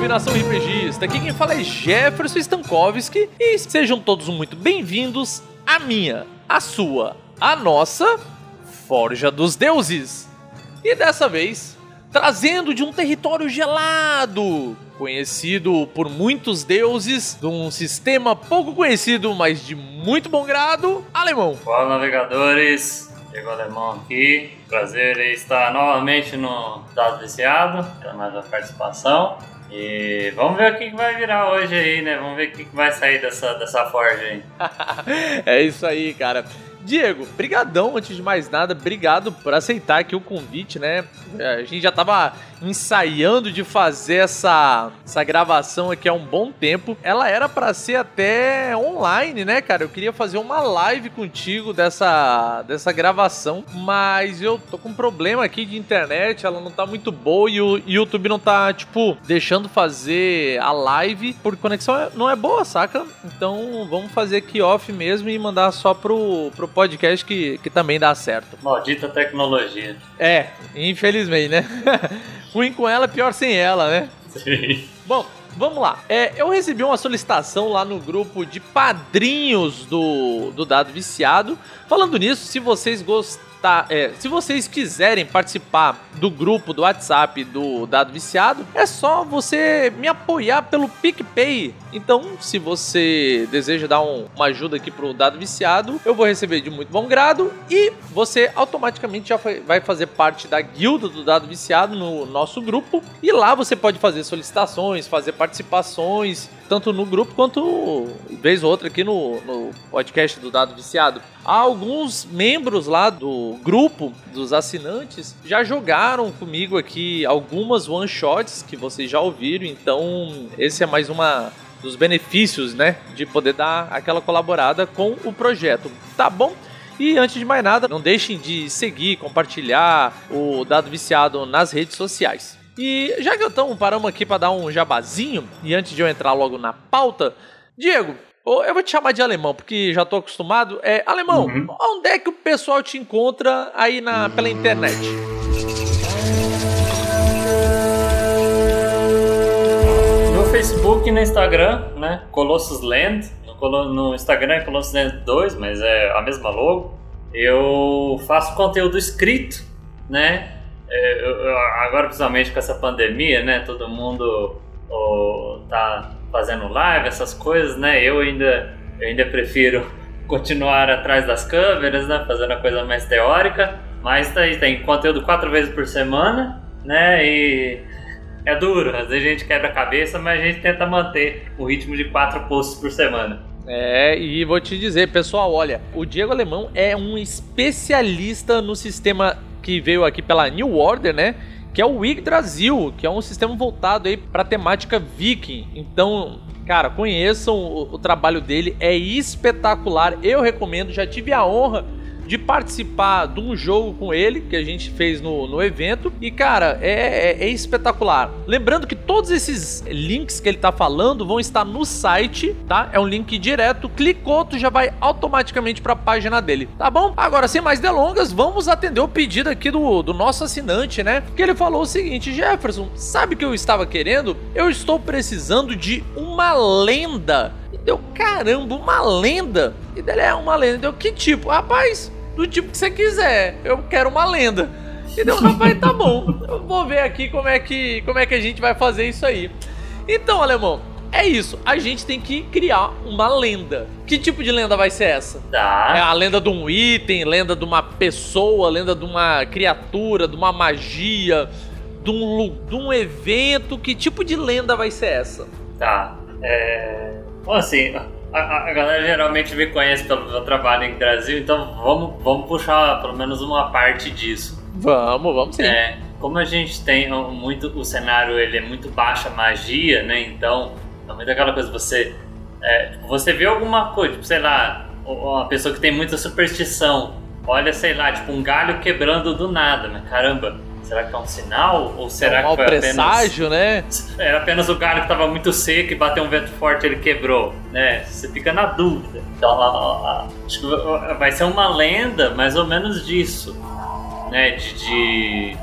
Salve nação RPGista! Aqui quem fala é Jefferson Stankovski e sejam todos muito bem-vindos à minha, à sua, à nossa Forja dos Deuses. E dessa vez, trazendo de um território gelado, conhecido por muitos deuses, de um sistema pouco conhecido, mas de muito bom grado, alemão. Fala navegadores, Diego Alemão aqui. Prazer em estar novamente no Dado Viciado, para mais uma participação. E vamos ver o que vai virar hoje aí, né? Vamos ver o que vai sair dessa, dessa forja aí. é isso aí, cara. Diego, brigadão, antes de mais nada, obrigado por aceitar aqui o convite, né? A gente já tava ensaiando de fazer essa, essa gravação aqui há um bom tempo. Ela era para ser até online, né, cara? Eu queria fazer uma live contigo dessa, dessa gravação, mas eu tô com um problema aqui de internet, ela não tá muito boa e o YouTube não tá, tipo, deixando fazer a live por conexão não é boa, saca? Então vamos fazer aqui off mesmo e mandar só pro, pro podcast que, que também dá certo. Maldita tecnologia. É, infelizmente, né? Ruim com ela, pior sem ela, né? Sim. Bom, vamos lá. É, eu recebi uma solicitação lá no grupo de padrinhos do, do Dado Viciado. Falando nisso, se vocês gostam tá, é, se vocês quiserem participar do grupo do WhatsApp do Dado Viciado, é só você me apoiar pelo PicPay. Então, se você deseja dar um, uma ajuda aqui pro Dado Viciado, eu vou receber de muito bom grado e você automaticamente já vai fazer parte da guilda do Dado Viciado no nosso grupo. E lá você pode fazer solicitações, fazer participações, tanto no grupo quanto vez ou outra aqui no, no podcast do Dado Viciado. Há alguns membros lá do grupo dos assinantes já jogaram comigo aqui algumas one shots que vocês já ouviram, então esse é mais uma dos benefícios, né, de poder dar aquela colaborada com o projeto. Tá bom? E antes de mais nada, não deixem de seguir, compartilhar o Dado Viciado nas redes sociais. E já que eu tô paramos aqui para dar um jabazinho, e antes de eu entrar logo na pauta, Diego, eu vou te chamar de alemão, porque já tô acostumado. É, alemão, uhum. onde é que o pessoal te encontra aí na, pela internet? No Facebook e no Instagram, né? Colossus Land. No Instagram é Colossus Land 2, mas é a mesma logo. Eu faço conteúdo escrito, né? É, agora, principalmente com essa pandemia, né? Todo mundo oh, tá fazendo live, essas coisas, né? Eu ainda, eu ainda prefiro continuar atrás das câmeras, né? Fazendo a coisa mais teórica. Mas tá aí, tem conteúdo quatro vezes por semana, né? E é duro, às vezes a gente quebra a cabeça, mas a gente tenta manter o ritmo de quatro posts por semana. É, e vou te dizer, pessoal, olha, o Diego Alemão é um especialista no sistema que veio aqui pela New Order, né? Que é o Yggdrasil, que é um sistema voltado aí para temática viking. Então, cara, conheçam o, o trabalho dele, é espetacular. Eu recomendo, já tive a honra de participar de um jogo com ele que a gente fez no, no evento. E, cara, é, é, é, espetacular. Lembrando que todos esses links que ele tá falando vão estar no site, tá? É um link direto. Clicou, tu já vai automaticamente para a página dele, tá bom? Agora, sem mais delongas, vamos atender o pedido aqui do, do nosso assinante, né? Que ele falou o seguinte: Jefferson, sabe o que eu estava querendo? Eu estou precisando de uma lenda. Deu caramba, uma lenda. E dele é uma lenda. Deu que tipo? Rapaz, do tipo que você quiser. Eu quero uma lenda. E deu, rapaz, tá bom. Eu vou ver aqui como é que como é que a gente vai fazer isso aí. Então, alemão, é isso. A gente tem que criar uma lenda. Que tipo de lenda vai ser essa? Tá. É a lenda de um item, lenda de uma pessoa, lenda de uma criatura, de uma magia, de um, de um evento. Que tipo de lenda vai ser essa? Tá. É. Bom, assim, a, a, galera geralmente me conhece pelo meu trabalho em Brasil, então vamos, vamos puxar pelo menos uma parte disso. Vamos, vamos sim. É, como a gente tem muito o cenário ele é muito baixa magia, né? Então é muito aquela coisa você é, você vê alguma coisa, tipo, sei lá, uma pessoa que tem muita superstição, olha, sei lá, tipo um galho quebrando do nada, mas caramba, Será que é um sinal? Ou será é um que foi presságio, apenas... né? Era apenas o galho que estava muito seco e bateu um vento forte e ele quebrou, né? Você fica na dúvida. Então, acho que vai ser uma lenda mais ou menos disso, né? De, de,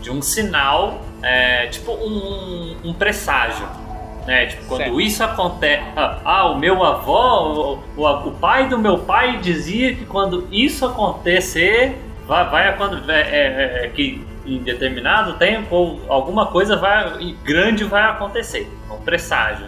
de um sinal, é, tipo um, um presságio, Né? Tipo, quando certo. isso acontece. Ah, ah, o meu avô, o, o, o, pai do meu pai dizia que quando isso acontecer, vai, vai quando é, é, é, que em determinado tempo alguma coisa vai grande vai acontecer. Um presságio.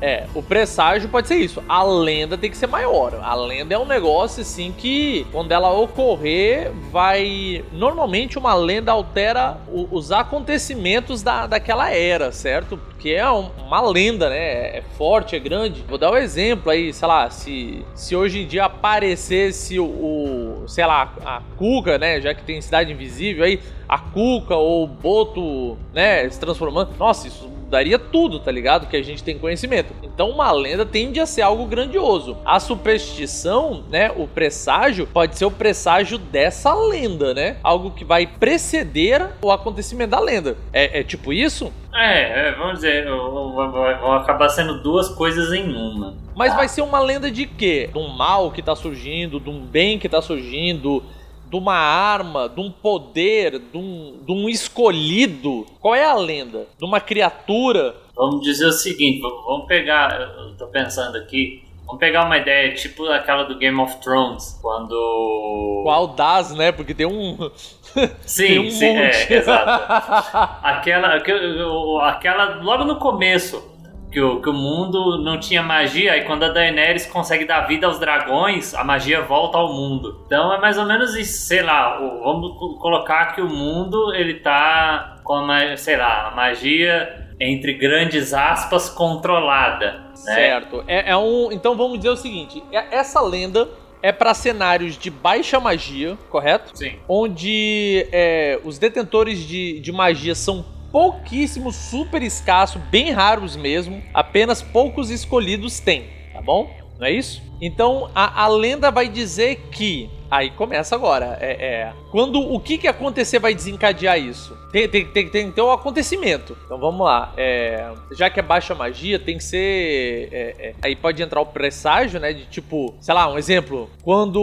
É, o presságio pode ser isso. A lenda tem que ser maior. A lenda é um negócio assim que, quando ela ocorrer, vai. Normalmente, uma lenda altera o, os acontecimentos da, daquela era, certo? Porque é um, uma lenda, né? É forte, é grande. Vou dar um exemplo aí, sei lá, se, se hoje em dia aparecesse o, o sei lá, a Cuca, né? Já que tem Cidade Invisível aí, a Cuca ou o Boto, né? Se transformando. Nossa, isso daria tudo, tá ligado? Que a gente tem conhecimento. Então uma lenda tende a ser algo grandioso. A superstição, né, o presságio, pode ser o presságio dessa lenda, né? Algo que vai preceder o acontecimento da lenda. É, é tipo isso? É, é vamos dizer, vão acabar sendo duas coisas em uma. Mas vai ser uma lenda de quê? De um mal que tá surgindo, de um bem que tá surgindo, de uma arma, de um poder, de um, de um escolhido? Qual é a lenda? De uma criatura? Vamos dizer o seguinte, vamos pegar, eu tô pensando aqui, Vamos pegar uma ideia tipo aquela do Game of Thrones, quando. Qual das, né? Porque tem um. Sim, tem um sim, é, monte. é, exato. aquela, aquela, logo no começo, que o, que o mundo não tinha magia, e quando a Daenerys consegue dar vida aos dragões, a magia volta ao mundo. Então é mais ou menos isso, sei lá, o, vamos colocar que o mundo ele tá com a, sei lá, a magia entre grandes aspas controlada. Né? Certo. É, é um, então vamos dizer o seguinte, é, essa lenda é para cenários de baixa magia, correto? Sim. Onde é, os detentores de, de magia são pouquíssimo, super escasso, bem raros mesmo. Apenas poucos escolhidos têm, tá bom? Não é isso? Então a, a lenda vai dizer que. Aí começa agora. É, é, quando o que, que acontecer vai desencadear isso? Tem, tem, tem, tem que ter um acontecimento. Então vamos lá. É, já que é baixa magia, tem que ser. É, é, aí pode entrar o presságio, né? De tipo, sei lá, um exemplo. Quando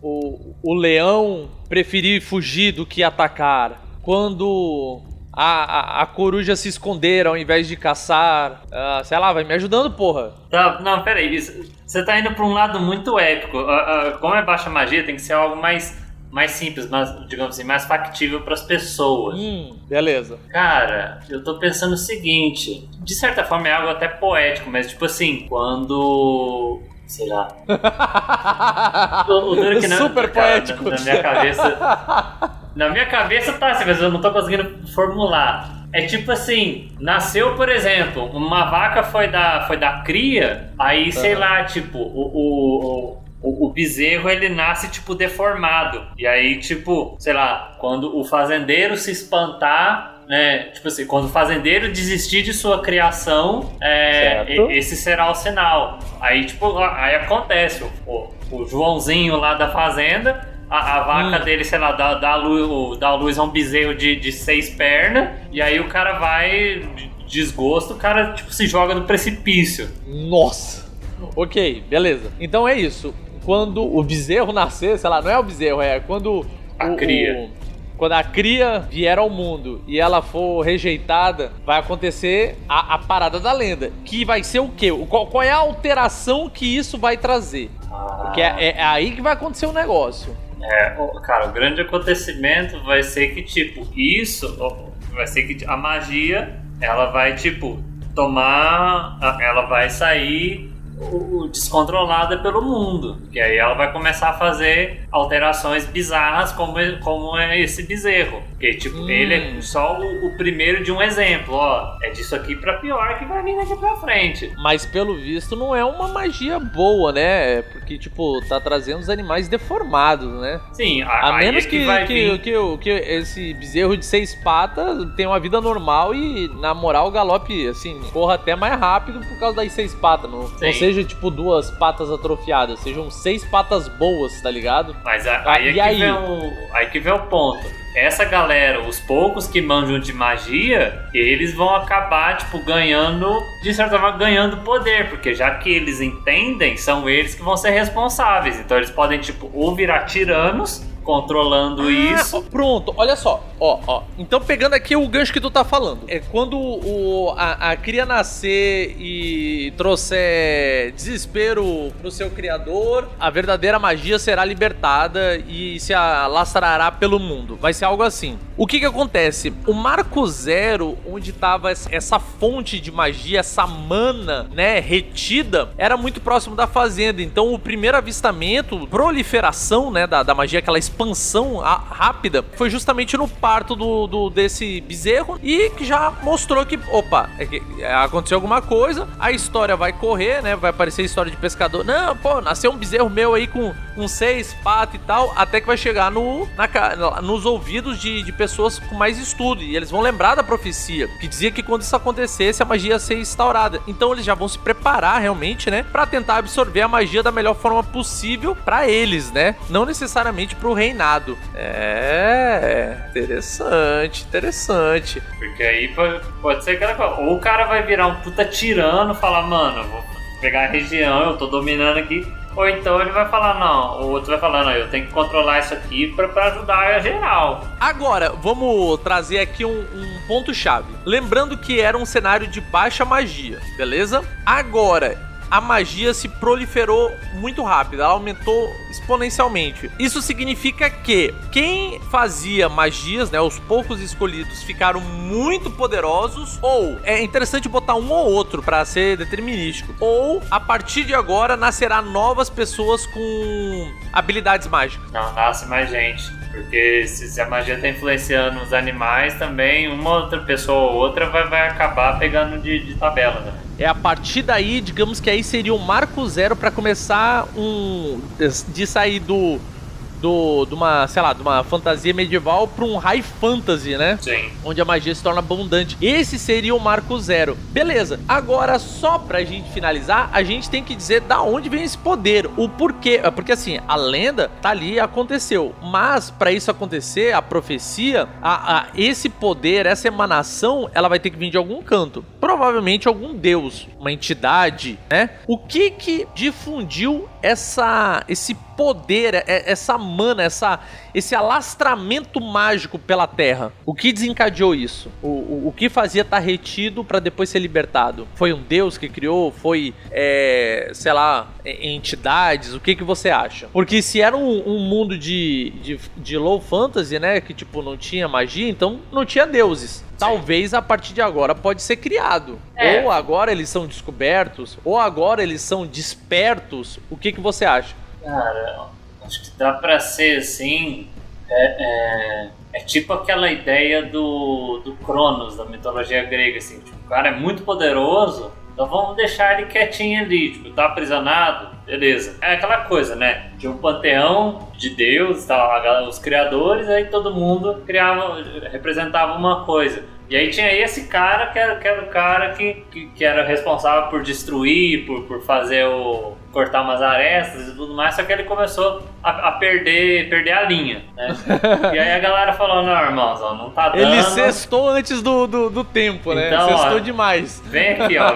o, o leão preferir fugir do que atacar. Quando a, a, a, coruja se esconder ao invés de caçar. Uh, sei lá, vai me ajudando, porra. Tá, não, peraí. Você tá indo pra um lado muito épico. Uh, uh, como é baixa magia, tem que ser algo mais, mais simples, mais, digamos assim, mais factível para as pessoas. Hum, beleza. Cara, eu tô pensando o seguinte. De certa forma é algo até poético, mas tipo assim, quando sei lá. o, o duro que não, Super cara, poético. Na, na, minha cabeça. Na minha cabeça tá assim, mas eu não tô conseguindo formular. É tipo assim, nasceu, por exemplo, uma vaca foi da, foi da cria, aí, sei uhum. lá, tipo, o, o, o, o, bezerro ele nasce tipo deformado. E aí, tipo, sei lá, quando o fazendeiro se espantar, né? Tipo assim, quando o fazendeiro desistir de sua criação, é, esse será o sinal. Aí, tipo, aí acontece. O, o Joãozinho lá da fazenda a, a vaca hum. dele, sei lá, dá, dá, luz, dá luz a um bezerro de, de seis pernas, e aí o cara vai, de desgosto, o cara tipo, se joga no precipício. Nossa! Ok, beleza. Então é isso. Quando o bezerro nascer, sei lá, não é o bezerro, é quando. A o, cria. O, quando a cria vier ao mundo e ela for rejeitada, vai acontecer a, a parada da lenda. Que vai ser o quê? O, qual, qual, é a alteração que isso vai trazer? Porque é, é aí que vai acontecer o negócio. É, cara, o grande acontecimento vai ser que, tipo, isso vai ser que a magia ela vai, tipo, tomar. Ela vai sair descontrolada pelo mundo. Que aí ela vai começar a fazer alterações bizarras como, como é esse bezerro. Porque, tipo, hum. ele é só o, o, primeiro de um exemplo, ó. É disso aqui pra pior que vai vir daqui pra frente. Mas pelo visto não é uma magia boa, né? Porque, tipo, tá trazendo os animais deformados, né? Sim, a, a menos é que, que, que, que, que, esse bezerro de seis patas tenha uma vida normal e, na moral, o galope, assim, corra até mais rápido por causa das seis patas. Não, não seja, tipo, duas patas atrofiadas, sejam seis patas boas, tá ligado? Mas a, aí, é que aí? Vem o, aí que vem o ponto essa galera, os poucos que manjam de magia, eles vão acabar, tipo, ganhando, de certa forma, ganhando poder, porque já que eles entendem, são eles que vão ser responsáveis. Então eles podem, tipo, ou virar tiranos, controlando ah, isso. Pronto, olha só. Ó, ó. Então, pegando aqui o gancho que tu tá falando. É quando o, a, a cria nascer e trouxer desespero pro seu criador, a verdadeira magia será libertada e se alastrará pelo mundo. Vai ser algo assim. O que que acontece? O Marco Zero, onde tava essa fonte de magia, essa mana, né, retida, era muito próximo da fazenda. Então, o primeiro avistamento, proliferação, né, da, da magia, aquela expansão rápida, foi justamente no parto do, do desse bezerro e que já mostrou que, opa, é que aconteceu alguma coisa, a história vai correr, né? Vai aparecer história de pescador. Não, pô, nasceu um bezerro meu aí com, com seis patas e tal, até que vai chegar no, na, nos ouvidos de, de pessoas com mais estudo e eles vão lembrar da profecia que dizia que quando isso acontecesse a magia ia ser instaurada. Então eles já vão se preparar realmente, né, para tentar absorver a magia da melhor forma possível para eles, né? Não necessariamente pro rei reinado. É, interessante, interessante. Porque aí pode, pode ser aquela coisa. Ou o cara vai virar um puta tirano, falar, mano, vou pegar a região, eu tô dominando aqui. Ou então ele vai falar, não, o outro vai falar, não, eu tenho que controlar isso aqui pra, pra ajudar a geral. Agora, vamos trazer aqui um, um ponto-chave. Lembrando que era um cenário de baixa magia, beleza? Agora, a magia se proliferou muito rápido, ela aumentou exponencialmente. Isso significa que quem fazia magias, né, os poucos escolhidos ficaram muito poderosos, ou é interessante botar um ou outro para ser determinístico, ou a partir de agora nascerá novas pessoas com habilidades mágicas. Não, nasce mais gente. Porque se a magia está influenciando os animais também, uma outra pessoa ou outra vai, vai acabar pegando de, de tabela, né? É a partir daí, digamos que aí seria um marco zero para começar um. de sair do do, de uma, sei lá, de uma fantasia medieval para um high fantasy, né? Sim. Onde a magia se torna abundante. Esse seria o marco zero. Beleza. Agora, só pra gente finalizar, a gente tem que dizer da onde vem esse poder, o porquê. É porque assim, a lenda tá ali aconteceu. Mas para isso acontecer, a profecia, a, a, esse poder, essa emanação, ela vai ter que vir de algum canto. Provavelmente algum deus, uma entidade, né? O que que difundiu essa esse poder, é, essa mana, essa, esse alastramento mágico pela Terra. O que desencadeou isso? O, o, o que fazia estar retido para depois ser libertado? Foi um deus que criou? Foi, é, sei lá, entidades? O que, que você acha? Porque se era um, um mundo de, de, de low fantasy, né, que tipo não tinha magia, então não tinha deuses talvez a partir de agora pode ser criado. É. Ou agora eles são descobertos, ou agora eles são despertos. O que, que você acha? Cara, acho que dá pra ser assim. É, é, é, tipo aquela ideia do, do Cronos, da mitologia grega, assim, tipo, o cara é muito poderoso, então vamos deixar ele quietinho ali, tipo, tá aprisionado, beleza. É aquela coisa, né? De um panteão de Deus, tá, os criadores, aí todo mundo criava, representava uma coisa. E aí tinha esse cara que era, que era o cara que, que, que era responsável por destruir, por, por fazer o. cortar umas arestas e tudo mais, só que ele começou a, a perder, perder a linha, né? e aí a galera falou, não, irmãos, ó, não tá dando. Ele cestou antes do, do, do tempo, né? Então, cestou ó, demais. Vem aqui, ó,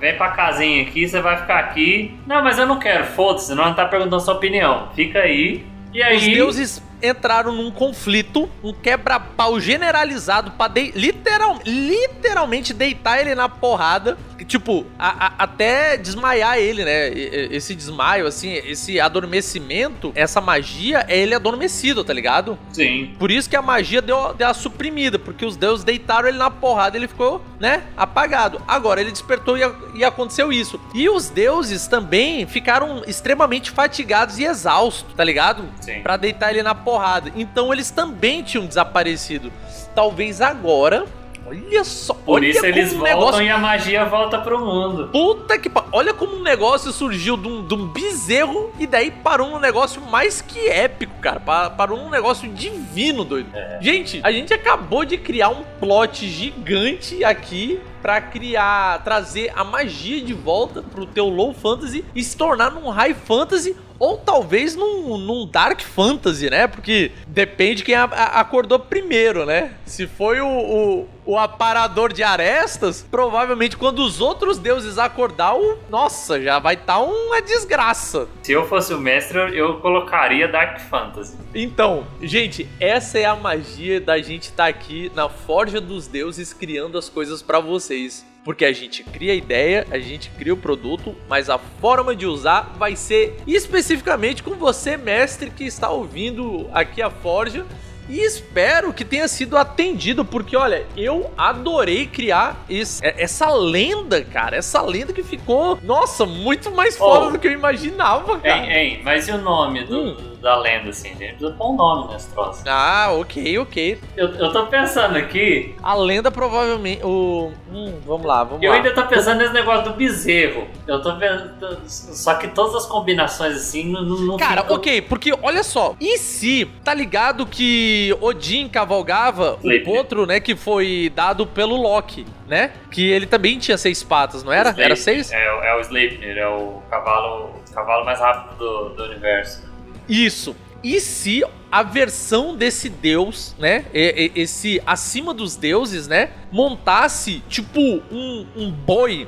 vem pra casinha aqui, você vai ficar aqui. Não, mas eu não quero, foda-se, não tá perguntando sua opinião. Fica aí. E aí. Os deuses entraram num conflito, um quebra-pau generalizado pra de, literal, literalmente deitar ele na porrada. Tipo, a, a, até desmaiar ele, né? Esse desmaio, assim, esse adormecimento, essa magia é ele adormecido, tá ligado? Sim. Por isso que a magia deu, deu a suprimida, porque os deuses deitaram ele na porrada e ele ficou, né, apagado. Agora ele despertou e, e aconteceu isso. E os deuses também ficaram extremamente fatigados e exaustos, tá ligado? Sim. Pra deitar ele na porrada. Então eles também tinham desaparecido. Talvez agora Olha só. Por olha isso eles voltam negócio... e a magia volta pro mundo. Puta que Olha como um negócio surgiu de um, de um bezerro e daí parou num negócio mais que épico, cara. Parou num negócio divino, doido. É. Gente, a gente acabou de criar um plot gigante aqui para criar, trazer a magia de volta pro teu low fantasy e se tornar num high fantasy ou talvez num, num Dark Fantasy, né? Porque depende quem a, a, acordou primeiro, né? Se foi o, o, o, aparador de arestas, provavelmente quando os outros deuses acordar, o, nossa, já vai estar tá uma desgraça. Se eu fosse o mestre, eu colocaria Dark Fantasy. Então, gente, essa é a magia da gente estar tá aqui na Forja dos Deuses criando as coisas para vocês. Porque a gente cria a ideia, a gente cria o produto, mas a forma de usar vai ser especificamente com você, mestre, que está ouvindo aqui a Forja e espero que tenha sido atendido, porque olha, eu adorei criar esse, é, essa lenda, cara. Essa lenda que ficou, nossa, muito mais foda oh, do que eu imaginava, cara. Hein, hein, mas e o nome do, hum. Da lenda, assim? A gente precisa pôr um nome nesse troço. Ah, ok, ok. Eu, eu tô pensando aqui. A lenda provavelmente. O. Hum, vamos lá, vamos eu lá. Eu ainda tô pensando nesse negócio do bezerro. Eu tô pensando. Só que todas as combinações assim não. não cara, ficam... ok, porque olha só. E se, tá ligado que Odin cavalgava Sleipnir. o potro, né? Que foi dado pelo Loki, né? Que ele também tinha seis patas, não era? Sleipnir. Era seis? É, é o Sleipnir, é o cavalo, cavalo mais rápido do, do universo. Isso. E se a versão desse deus, né? Esse acima dos deuses, né? Montasse tipo um, um boi,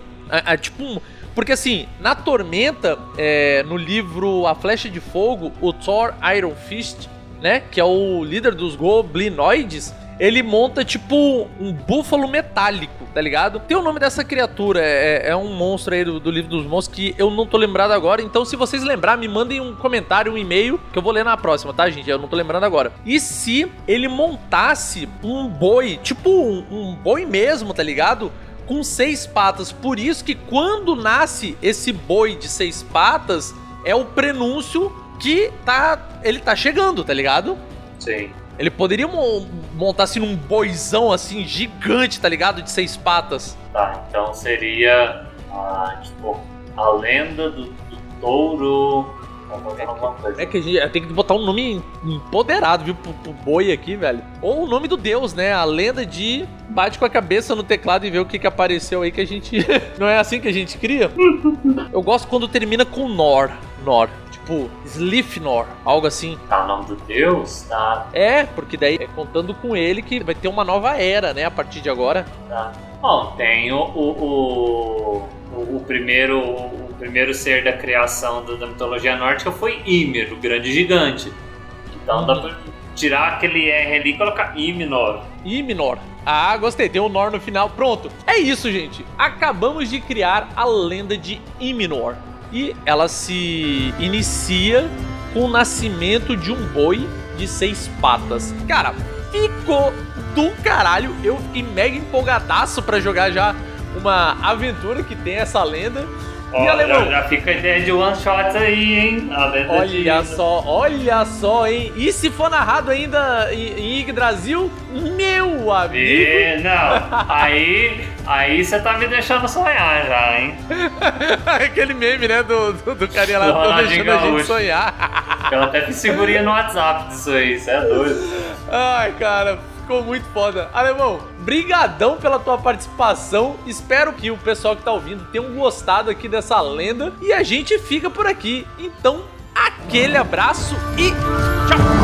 tipo um. Porque assim, na Tormenta, é, no livro A Flecha de Fogo, o Thor Iron Fist, né? Que é o líder dos goblinoides. Ele monta tipo um búfalo metálico, tá ligado? Tem o nome dessa criatura, é, é um monstro aí do, do, livro dos monstros que eu não tô lembrado agora. Então, se vocês lembrar, me mandem um comentário, um e-mail, que eu vou ler na próxima, tá, gente? Eu não tô lembrando agora. E se ele montasse um boi, tipo um, um boi mesmo, tá ligado? Com seis patas. Por isso que quando nasce esse boi de seis patas, é o prenúncio que tá. Ele tá chegando, tá ligado? Sim. Ele poderia montar assim num boizão assim gigante, tá ligado? De seis patas. Tá, então seria. Ah, tipo, a lenda do, do touro. É que a gente tem que botar um nome empoderado, viu, pro, pro, boi aqui, velho. Ou o nome do deus, né? A lenda de bate com a cabeça no teclado e vê o que, que apareceu aí que a gente. Não é assim que a gente cria? Eu gosto quando termina com Nor. Nor tipo Slifnor, algo assim. Tá o nome do deus? Tá. É, porque daí é contando com ele que vai ter uma nova era, né, a partir de agora. Tá. Bom, tem o, o, o, o primeiro o primeiro ser da criação da, da mitologia nórdica foi Ymir, o grande gigante. Então dá pra tirar aquele R ali e colocar Iminor. Iminor. Ah, gostei, tem um Nor no final. Pronto. É isso, gente. Acabamos de criar a lenda de Iminor e ela se inicia com o nascimento de um boi de seis patas. Cara, ficou do caralho. Eu fiquei mega empolgadaço para jogar já uma aventura que tem essa lenda. E alemão? Já, fica a ideia de one shot aí, hein? olha de... só, olha só, hein? E se for narrado ainda em, Yggdrasil, meu amigo! E, não, aí, aí você tá me deixando sonhar já, hein? Aquele meme, né, do, do, do carinha lá, tô deixando a gente sonhar. Eu até fiz figurinha no WhatsApp disso aí, você é doido. Ai, cara, ficou muito foda. Alemão, brigadão pela tua participação. Espero que o pessoal que tá ouvindo tenha gostado aqui dessa lenda. E a gente fica por aqui. Então, aquele abraço e tchau!